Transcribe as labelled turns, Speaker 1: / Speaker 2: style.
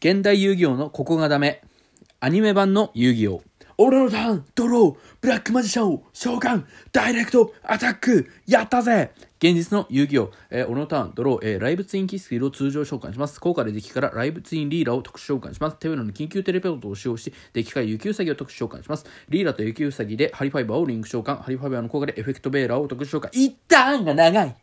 Speaker 1: 現代遊戯王のここがダメ。アニメ版の遊戯王。俺のターン、ドロー、ブラックマジシャンを、召喚、ダイレクト、アタック、やったぜ現実の遊戯王、えー、俺のターン、ドロー、えー、ライブツインキスキルを通常召喚します。効果でデッキからライブツインリーラーを特殊召喚します。手上の緊急テレポートを使用し、デッキから雪うさぎを特殊召喚します。リーラと雪うさぎでハリファイバーをリンク召喚、ハリファイバーの効果でエフェクトベーラーを特殊召喚。一旦が長い